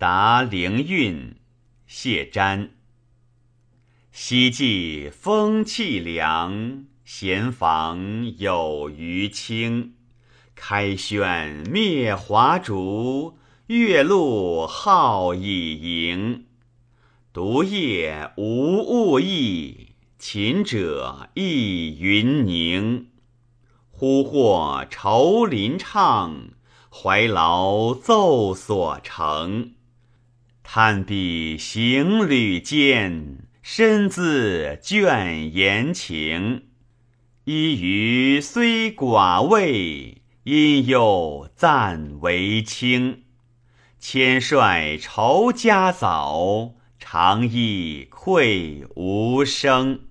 答灵运，谢瞻。西际风气凉，闲房有余清。开轩灭华烛，月露好已盈。独夜无物意，寝者亦云宁。忽获愁林唱，怀劳奏所成。叹彼行旅间，身自倦言情。一隅虽寡味，因又暂为轻。千帅愁家早，长忆愧无声。